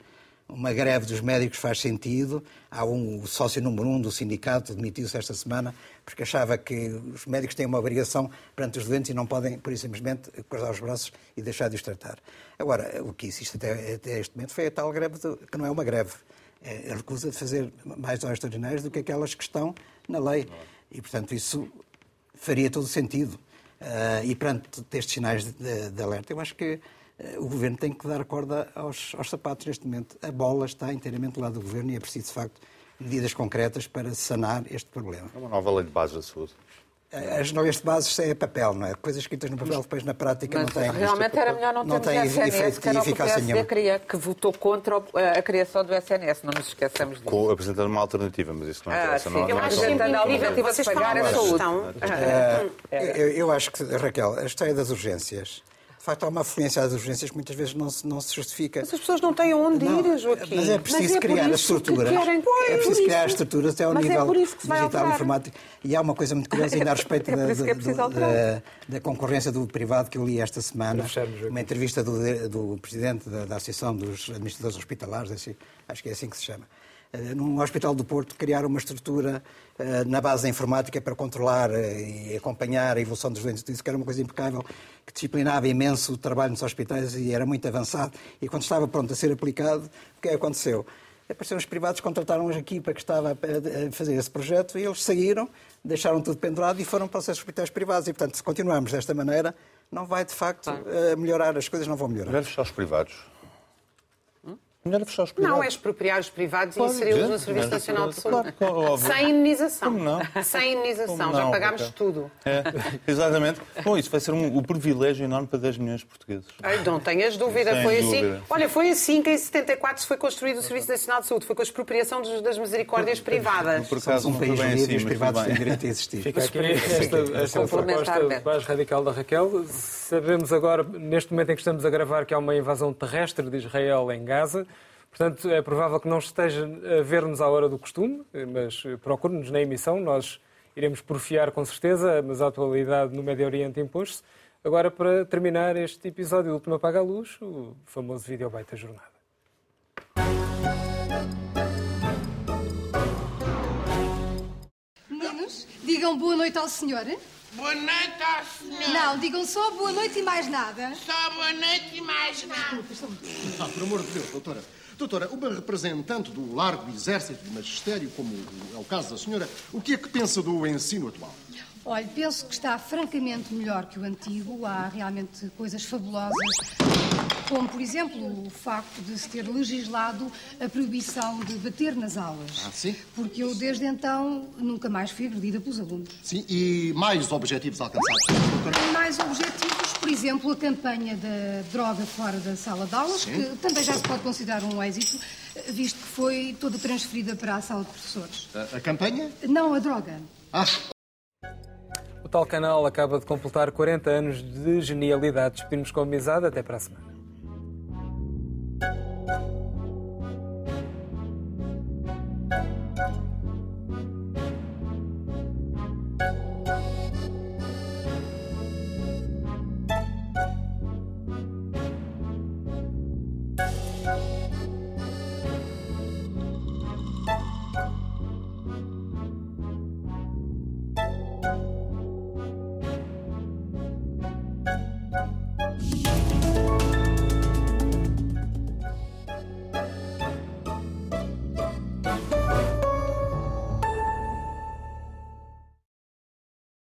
uma greve dos médicos faz sentido. Há um o sócio número um do sindicato demitiu-se esta semana porque achava que os médicos têm uma obrigação perante os doentes e não podem, por isso simplesmente, cruzar os braços e deixar de os tratar. Agora, o que existe até, até este momento foi a tal greve, que não é uma greve, é a recusa de fazer mais horas extraordinárias do que aquelas que estão na lei. E, portanto, isso faria todo sentido. Uh, e perante estes sinais de, de, de, alerta, eu acho que uh, o Governo tem que dar corda aos, aos, sapatos neste momento. A bola está inteiramente do lado do Governo e é preciso, de facto, medidas concretas para sanar este problema. É uma nova lei de base da saúde. As de bases é papel, não é? Coisas escritas no papel, depois na prática Mas não têm. Realmente era melhor não, não termos tem SNS, que era o que o PSD queria, que votou contra a criação do SNS, não nos esqueçamos disso. Com, apresentando uma alternativa, mas isso não ah, interessa. Sim, não, eu não, acho que a alternativa de pagar a saúde. eu, eu acho que, Raquel, a história das urgências facto, há uma afluência às urgências que muitas vezes não se, não se justifica. Mas as pessoas não têm onde não, ir, Joaquim. Mas é preciso mas é criar as estruturas. Querem... É preciso criar as estruturas até ao mas nível é digital informático. E há uma coisa muito curiosa ainda a (laughs) respeito é da, é da, da, da, concorrência do privado que eu li esta semana. Uma entrevista do, do presidente da, da Associação dos Administradores Hospitalares, assim, acho que é assim que se chama num Hospital do Porto, criar uma estrutura na base da informática para controlar e acompanhar a evolução dos doentes. Isso que era uma coisa impecável, que disciplinava imenso o trabalho nos hospitais e era muito avançado. E quando estava pronto a ser aplicado, o que aconteceu? Apareceram os privados, contrataram a equipa que estava a fazer esse projeto e eles saíram, deixaram tudo pendurado e foram para os hospitais privados. E, portanto, se continuarmos desta maneira, não vai, de facto, melhorar, as coisas não vão melhorar. Melhor fechar os privados. Melhor fechar os privados. Não, é expropriar os privados e inseri-los no Serviço Nacional de Saúde. Claro, Sem indenização. Como não? Sem indenização. Como Já não, pagámos Raquel? tudo. É, (laughs) exatamente. Bom, isso vai ser um, um privilégio enorme para 10 milhões de portugueses. Ai, não tenhas dúvida, Sem foi dúvida. assim. Olha, foi assim que em 74 se foi construído o Serviço Nacional de Saúde, foi com a expropriação dos- das misericórdias privadas. Por acaso um país bem livre assim, os privados têm direito a existir. Fica aqui esta, esta Complementar, proposta mais radical da Raquel. Sabemos agora, neste momento em que estamos a gravar, que há uma invasão terrestre de Israel em Gaza. Portanto, é provável que não esteja a ver-nos à hora do costume, mas procure-nos na emissão. Nós iremos porfiar com certeza, mas a atualidade no Médio Oriente impôs-se. Agora, para terminar este episódio do Último Apaga a Luz, o famoso vídeo baita jornada. Meninos, digam boa noite ao senhor. Boa noite ao senhor. Não, digam só boa noite e mais nada. Só boa noite e mais nada. Ah, por amor de Deus, doutora. Doutora, uma representante do largo exército de magistério, como é o caso da senhora, o que é que pensa do ensino atual? Olha, penso que está francamente melhor que o antigo. Há realmente coisas fabulosas, como, por exemplo, o facto de se ter legislado a proibição de bater nas aulas. Ah, sim? Porque eu, desde então, nunca mais fui agredida pelos alunos. Sim, e mais objetivos alcançados? Tem mais objetivos, por exemplo, a campanha da droga fora da sala de aulas, Sim. que também já se pode considerar um êxito, visto que foi toda transferida para a sala de professores. A, a campanha? Não a droga. Ah, Tal canal acaba de completar 40 anos de genialidade. Despedimos com amizade. Até para a semana.